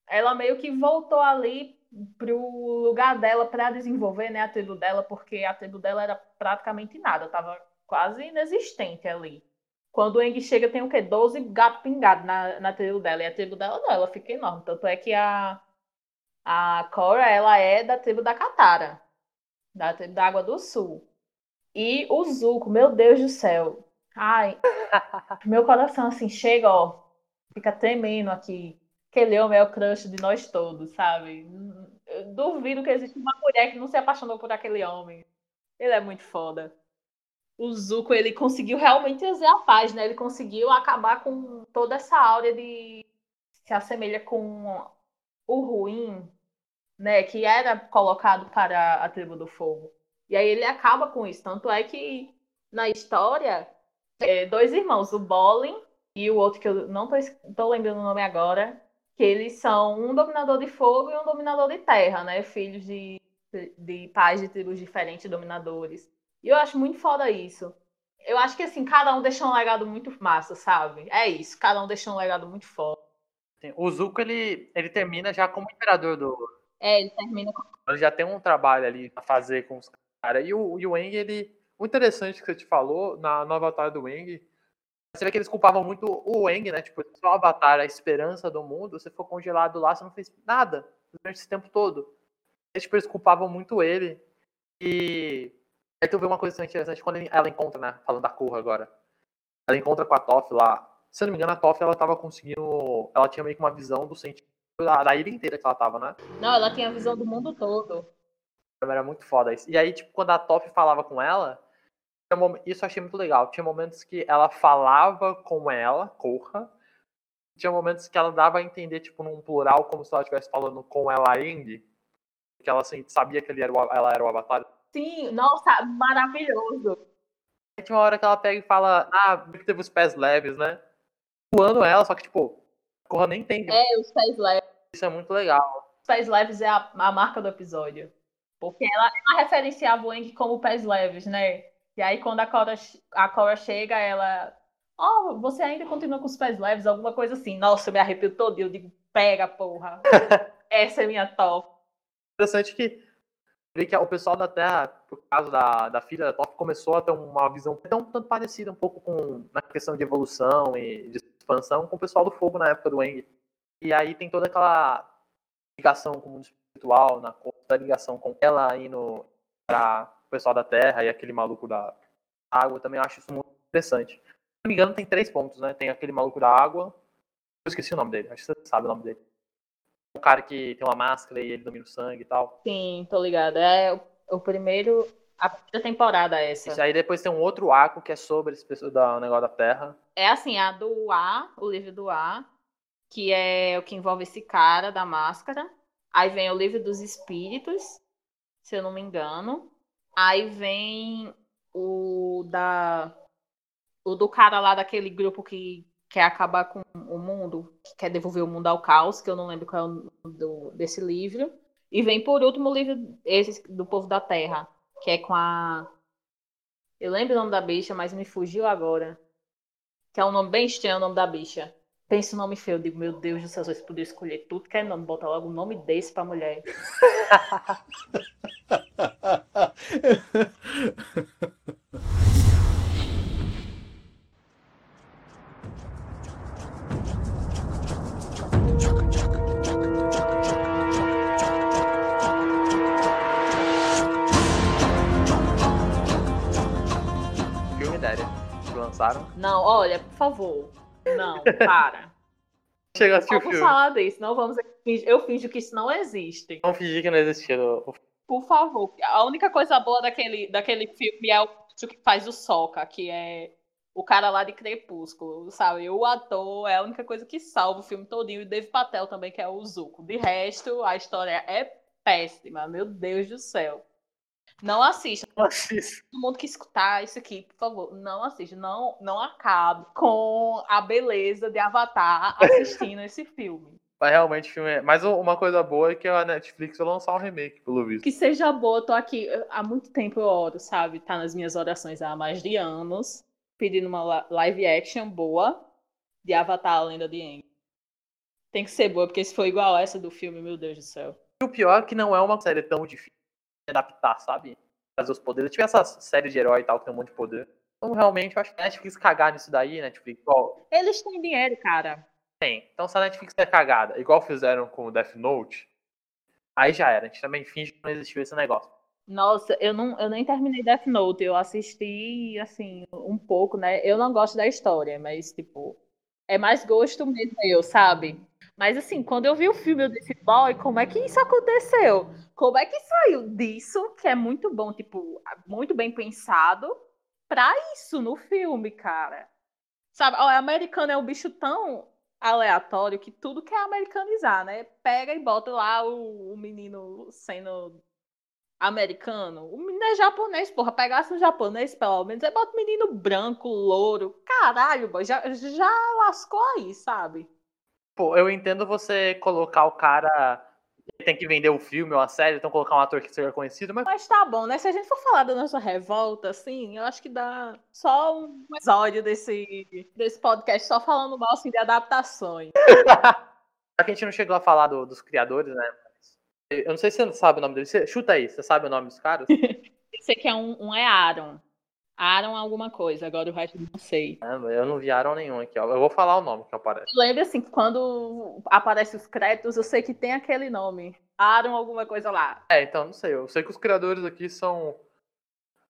ela meio que voltou ali pro lugar dela para desenvolver né, a tribo dela, porque a tribo dela era praticamente nada, tava quase inexistente ali. Quando o Eng chega, tem o quê? 12 gatos pingados na, na tribo dela. E a tribo dela não, ela fica enorme. Tanto é que a, a Cora, ela é da tribo da Katara. Da tribo da Água do Sul. E o Zuko, meu Deus do céu. Ai, meu coração assim chega, ó. Fica tremendo aqui aquele homem é o crush de nós todos, sabe? Eu duvido que exista uma mulher que não se apaixonou por aquele homem. Ele é muito foda. O Zuko, ele conseguiu realmente trazer a paz, né? Ele conseguiu acabar com toda essa áurea de se assemelha com o ruim, né? Que era colocado para a tribo do fogo. E aí ele acaba com isso. Tanto é que na história, é, dois irmãos, o Bolin e o outro que eu não tô, tô lembrando o nome agora, que eles são um dominador de fogo e um dominador de terra, né? Filhos de, de pais de tribos diferentes, dominadores. E eu acho muito foda isso. Eu acho que assim, cada um deixou um legado muito massa, sabe? É isso, cada um deixou um legado muito foda. O Zuko, ele, ele termina já como imperador do. É, ele termina com. Ele já tem um trabalho ali a fazer com os caras. E o, e o Eng, ele. O interessante que você te falou na nova Avatar do Eng você vê que eles culpavam muito o Eng, né? Tipo, só Avatar, a esperança do mundo, você ficou congelado lá, você não fez nada durante esse tempo todo. Eles, tipo, eles culpavam muito ele. E aí tu vê uma coisa interessante quando ela encontra, né? Falando da Korra agora. Ela encontra com a Toph lá. Se eu não me engano, a Toph, ela tava conseguindo... Ela tinha meio que uma visão do sentido da, da ilha inteira que ela tava, né? Não, ela tinha a visão do mundo todo. Era muito foda isso. E aí, tipo, quando a Toph falava com ela isso eu achei muito legal. Tinha momentos que ela falava com ela, Corra. Tinha momentos que ela dava a entender, tipo, num plural, como se ela estivesse falando com ela Eng. Que ela assim, sabia que ele era o, ela era o avatar. Sim, nossa, maravilhoso. Aí tinha uma hora que ela pega e fala, ah, que teve os pés leves, né? Voando ela, só que, tipo, Corra nem tem. É, os pés leves. Isso é muito legal. Os pés leves é a, a marca do episódio. Porque ela, ela referenciava o Eng como pés leves, né? E aí quando a Cora, a Cora chega, ela. Ó, oh, você ainda continua com os pés leves, alguma coisa assim. Nossa, eu me arrepio todo. Eu digo, pega, porra. Essa é minha top. Interessante que que o pessoal da Terra, por causa da, da filha da Top, começou a ter uma visão tão tanto parecida um pouco com na questão de evolução e de expansão com o pessoal do Fogo na época do Eng. E aí tem toda aquela ligação com o mundo espiritual, na da ligação com ela indo para o pessoal da Terra e aquele maluco da água. Também acho isso muito interessante. Se não me engano, tem três pontos, né? Tem aquele maluco da água. Eu esqueci o nome dele, acho que você sabe o nome dele. O cara que tem uma máscara e ele domina o sangue e tal. Sim, tô ligada. É o, o primeiro. A primeira temporada essa. Isso aí depois tem um outro arco que é sobre esse da, negócio da Terra. É assim, a do A, o livro do A, que é o que envolve esse cara da máscara. Aí vem o livro dos espíritos, se eu não me engano. Aí vem o da o do cara lá daquele grupo que quer acabar com o mundo, que quer devolver o mundo ao caos, que eu não lembro qual é o nome do, desse livro. E vem por último o livro esse do povo da Terra, que é com a eu lembro o nome da bicha, mas me fugiu agora. Que é um nome bem estranho, o nome da bicha. Pensa o nome feio, eu digo, meu Deus do céu, se eu puder escolher tudo que é nome, bota logo um nome desse pra mulher. Filme Dária, lançaram? Não, olha, por favor. Não, para. Chega a assistir o Vamos filme. falar disso, não vamos. Eu finjo que isso não existe. Vamos fingir que não existia. Por favor. A única coisa boa daquele, daquele filme é o que faz o Soca, que é o cara lá de Crepúsculo, sabe? O ator é a única coisa que salva o filme todinho. E Dave Patel também, que é o Zuko. De resto, a história é péssima. Meu Deus do céu. Não assista. Não assista. Todo mundo que escutar isso aqui, por favor, não assista. Não, não acabe com a beleza de Avatar assistindo esse filme. Mas realmente o filme é. Mas uma coisa boa é que a Netflix vai lançar um remake, pelo visto. Que seja boa, eu tô aqui há muito tempo eu oro, sabe? Tá nas minhas orações há mais de anos, pedindo uma live action boa de Avatar a Lenda de Aang. Tem que ser boa, porque se for igual essa do filme, meu Deus do céu. E o pior é que não é uma série tão difícil adaptar, sabe? Fazer os poderes. Tive essa série de herói e tal, que tem um monte de poder. Então, realmente, eu acho que a Netflix cagar nisso daí, Netflix, igual. Eles têm dinheiro, cara. Tem. Então, se a Netflix é cagada, igual fizeram com o Death Note, aí já era. A gente também finge que não existiu esse negócio. Nossa, eu não, eu nem terminei Death Note. Eu assisti, assim, um pouco, né? Eu não gosto da história, mas, tipo, é mais gosto mesmo eu, sabe? Mas assim, quando eu vi o filme, eu disse, boy, como é que isso aconteceu? Como é que saiu disso, que é muito bom, tipo, muito bem pensado, pra isso no filme, cara? Sabe, o americano é um bicho tão aleatório que tudo quer americanizar, né? Pega e bota lá o, o menino sendo americano. O menino é japonês, porra. Pegasse um japonês, pelo menos, aí bota o menino branco, louro. Caralho, boy, já, já lascou aí, sabe? Pô, eu entendo você colocar o cara. Tem que vender o filme ou a série, então colocar um ator que seja conhecido, mas. Mas tá bom, né? Se a gente for falar da nossa revolta, assim, eu acho que dá só um episódio desse, desse podcast só falando mal assim, de adaptações. Já que a gente não chegou a falar do, dos criadores, né? Eu não sei se você sabe o nome deles. Você, chuta aí, você sabe o nome dos caras? Esse aqui é um, um é Aaron. Aaron alguma coisa, agora o resto eu não sei. eu não vi Aaron nenhum aqui, ó. Eu vou falar o nome que aparece. Lembra assim, que quando aparece os créditos, eu sei que tem aquele nome. Aaron alguma coisa lá. É, então não sei. Eu sei que os criadores aqui são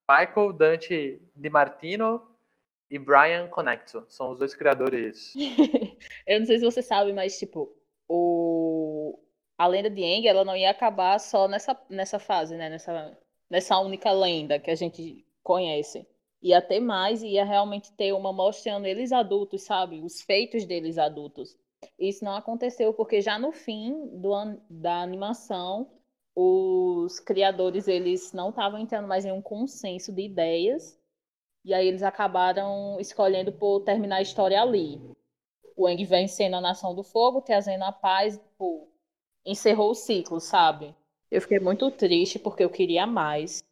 Michael Dante Di Martino e Brian Connecto. São os dois criadores. eu não sei se você sabe, mas tipo, o a lenda de Aang, ela não ia acabar só nessa, nessa fase, né? Nessa, nessa única lenda que a gente conhece ia ter mais e ia realmente ter uma mostrando eles adultos, sabe? Os feitos deles adultos. Isso não aconteceu porque já no fim do, da animação, os criadores eles não estavam entrando mais em um consenso de ideias e aí eles acabaram escolhendo por terminar a história ali. o Aang vencendo a Nação do Fogo, trazendo a paz, tipo, encerrou o ciclo, sabe? Eu fiquei muito triste porque eu queria mais.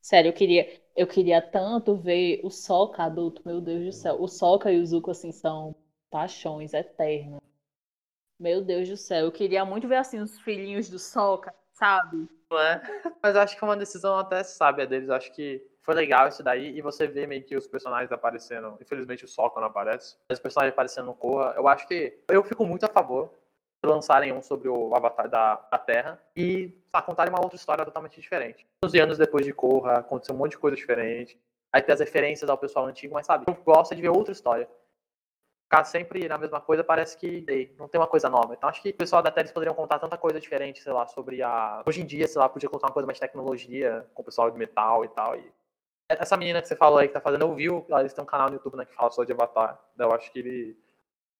Sério, eu queria, eu queria tanto ver o Sokka adulto, meu Deus do céu. O Sokka e o Zuko, assim, são paixões eternas. Meu Deus do céu, eu queria muito ver, assim, os filhinhos do Sokka, sabe? É? Mas acho que é uma decisão até sábia deles. Acho que foi legal isso daí. E você vê meio que os personagens aparecendo. Infelizmente o Sokka não aparece. Mas os personagens aparecendo no Korra. Eu acho que. Eu fico muito a favor lançarem um sobre o Avatar da, da Terra. E contarem uma outra história totalmente diferente. 11 anos depois de Korra, aconteceu um monte de coisa diferente. Aí tem as referências ao pessoal antigo, mas sabe, eu gosto de ver outra história. Ficar sempre na mesma coisa parece que não tem uma coisa nova. Então acho que o pessoal da Terra poderiam contar tanta coisa diferente, sei lá, sobre a. Hoje em dia, sei lá, podia contar uma coisa mais tecnologia, com o pessoal de metal e tal. E essa menina que você falou aí que tá fazendo, eu vi, eles têm um canal no YouTube né, que fala só de Avatar. Eu acho que ele.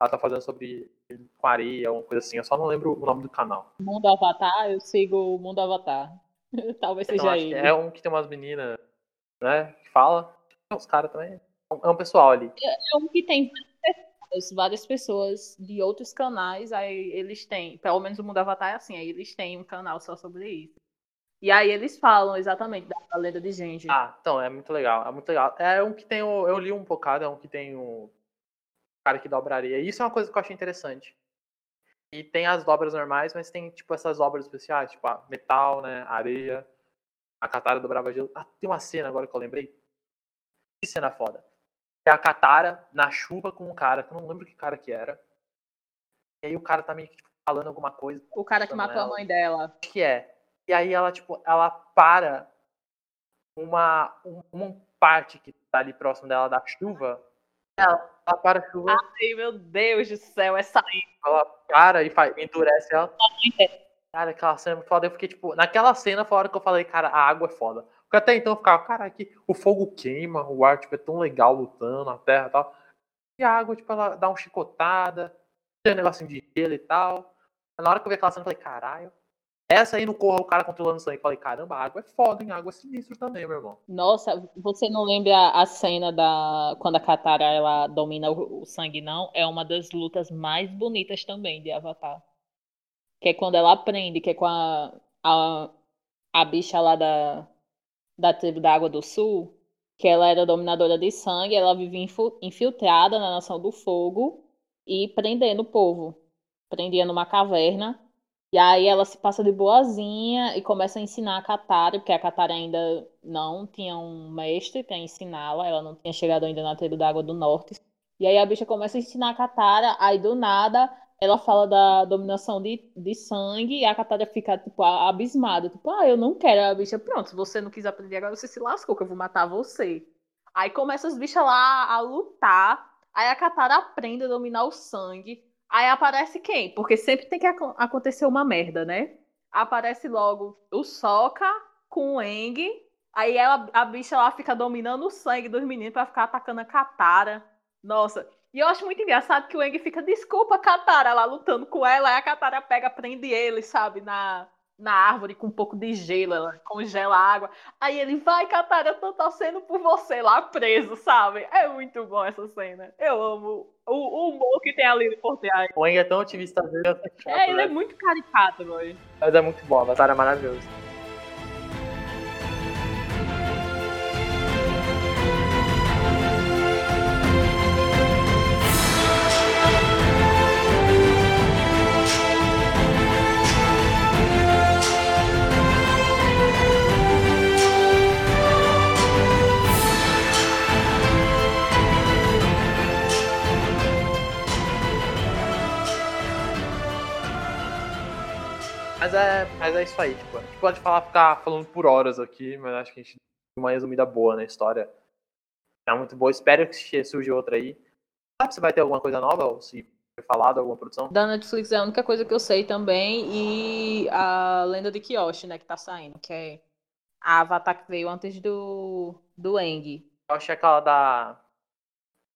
Ela tá fazendo sobre com areia, uma coisa assim. Eu só não lembro o nome do canal. Mundo Avatar, eu sigo o Mundo Avatar. Talvez Então, seja ele. é um que tem umas meninas, né, que fala. Uns caras também. É um pessoal ali. É um que tem várias pessoas, várias pessoas de outros canais, aí eles têm, pelo menos o Mundo Avatar é assim, aí eles têm um canal só sobre isso. E aí eles falam exatamente da, da lenda de Genji. Ah, então, é muito legal. É muito legal. É um que tem. Eu li um bocado, é um que tem o cara que dobra areia. Isso é uma coisa que eu achei interessante. E tem as dobras normais, mas tem, tipo, essas dobras especiais, tipo, a metal, né? Areia. A Katara dobrava gelo. Ah, tem uma cena agora que eu lembrei. Que cena foda. É a Katara na chuva com um cara, que eu não lembro que cara que era. E aí o cara tá meio que tipo, falando alguma coisa. o cara que matou a ela. mãe dela. Que é. E aí ela, tipo, ela para uma, um- uma parte que tá ali próximo dela da chuva. Ela, ela para a chuva, Ai, meu Deus do céu, essa aí. ela para e faz, endurece ela. Cara, aquela cena é muito foda. Eu fiquei, tipo, naquela cena foi a hora que eu falei, cara, a água é foda. Porque até então eu ficava, cara, aqui o fogo queima, o ar, tipo, é tão legal lutando, a terra e tal. E a água, tipo, ela dá uma chicotada, tem um negocinho de gelo e tal. Na hora que eu vi aquela cena, eu falei, caralho. Essa aí no corra o cara controlando sangue. Eu falei, caramba, a água é foda, hein? A água é sinistro também, meu irmão. Nossa, você não lembra a cena da quando a Katara ela domina o, sangue, não? É uma das lutas mais bonitas também de Avatar. Que é quando ela aprende, que é com a, a, a bicha lá da, da tribo da Água do Sul, que ela era dominadora de sangue, ela vivia infiltrada na Nação do Fogo e prendendo o povo. Prendia numa caverna. E aí ela se passa de boazinha e começa a ensinar a Katara, porque a Katara ainda não tinha um mestre para ensiná-la, ela não tinha chegado ainda na tribo da Água do Norte. E aí a bicha começa a ensinar a Katara, aí do nada ela fala da dominação de, de sangue e a Katara fica, tipo, abismada. Tipo, ah, eu não quero. A bicha, pronto, se você não quis aprender agora, você se lascou, que eu vou matar você. Aí começa as bichas lá a lutar. Aí a Katara aprende a dominar o sangue. Aí aparece quem? Porque sempre tem que acon- acontecer uma merda, né? Aparece logo o Sokka com o Aang. Aí ela, a bicha lá fica dominando o sangue dos meninos pra ficar atacando a Katara. Nossa. E eu acho muito engraçado que o Aang fica, desculpa, Katara, lá lutando com ela. Aí a Katara pega, prende ele, sabe, na, na árvore com um pouco de gelo, ela congela a água. Aí ele, vai, Katara, eu tô torcendo por você lá preso, sabe? É muito bom essa cena. Eu amo o, o humor que tem ali por trás. O Eng é tão otimista é chato, É, ele né? é muito caricato, mano. Mas é muito bom, a batalha é maravilhosa. Mas é, mas é isso aí, tipo, a gente pode falar, ficar falando por horas aqui, mas acho que a gente deu uma resumida boa na história. É muito boa, espero que surja outra aí. Sabe se vai ter alguma coisa nova, ou se foi falado, alguma produção? Da Netflix é a única coisa que eu sei também. E a Lenda de Kyoshi, né, que tá saindo. Que é a Avatar que veio antes do, do Aang. Eu achei aquela da.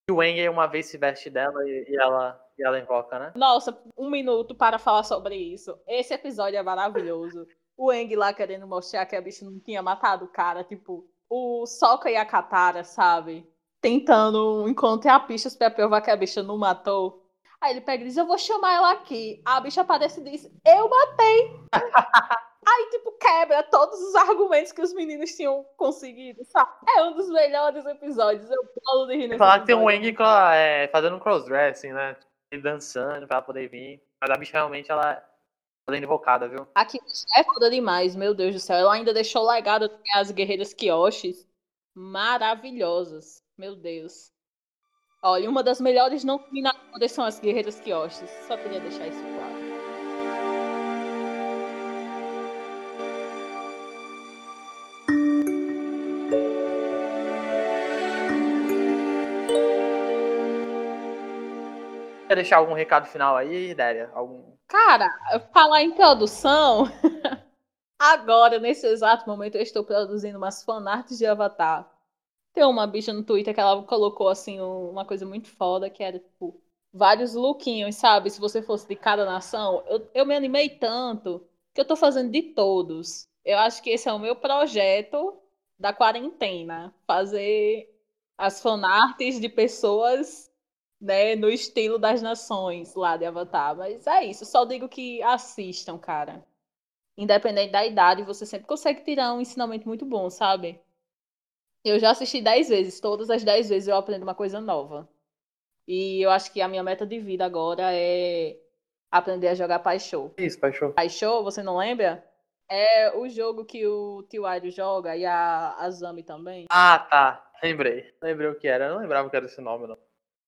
Que o Eng uma vez se veste dela e, e ela, e ela invoca, né? Nossa, um minuto para falar sobre isso. Esse episódio é maravilhoso. O Aang lá querendo mostrar que a bicha não tinha matado o cara. Tipo, o Sokka e a Katara, sabe? Tentando encontrar pistas pra provar que a bicha não matou. Aí ele pega e diz: Eu vou chamar ela aqui. A bicha aparece e diz: Eu matei. Aí, tipo, quebra todos os argumentos que os meninos tinham conseguido, sabe? É um dos melhores episódios. Eu falo de rir nesse Falar que tem um. Wang é, fazendo um crossdressing, né? Dançando pra poder vir. Mas a bicha realmente, ela toda invocada, viu? Aqui é foda demais, meu Deus do céu. Ela ainda deixou legado as guerreiras Kyoshis maravilhosas. Meu Deus. Olha, uma das melhores não combinadas são as guerreiras Kyoshis. Só queria deixar isso Quer deixar algum recado final aí, Délia? Algum... Cara, falar em produção. Agora, nesse exato momento, eu estou produzindo umas fanarts de Avatar. Tem uma bicha no Twitter que ela colocou assim um- uma coisa muito foda, que era tipo vários lookinhos, sabe? Se você fosse de cada nação, eu, eu me animei tanto que eu tô fazendo de todos. Eu acho que esse é o meu projeto da quarentena, fazer as fanarts de pessoas, né, no estilo das nações lá de Avatar. Mas é isso, só digo que assistam, cara. Independente da idade, você sempre consegue tirar um ensinamento muito bom, sabe? Eu já assisti 10 vezes, todas as 10 vezes eu aprendo uma coisa nova. E eu acho que a minha meta de vida agora é aprender a jogar Paixão. Isso, Paixão. Paixão, você não lembra? É o jogo que o Tio Airo joga e a Azami também. Ah, tá. Lembrei. Lembrei o que era. Eu não lembrava que era esse nome, não.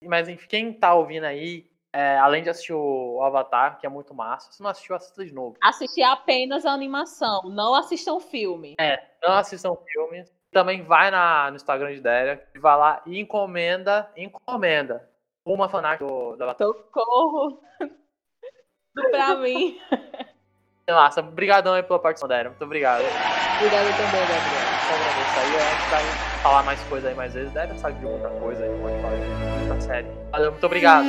Mas enfim, quem tá ouvindo aí, é, além de assistir o Avatar, que é muito massa, se não assistiu, assista de novo. Assistir apenas a animação, não assistam filme. Não assistam filmes. Também vai na, no Instagram de Délia, vai lá e encomenda, encomenda uma fanart do, do Avatar. Socorro! pra mim. Massa. Obrigadão aí pela participação, Délia. Muito obrigado. Obrigada também, Gabriel. Só aí. A gente vai falar mais coisa aí mais vezes. Délia sabe de muita coisa aí, pode falar série. Valeu, muito obrigado.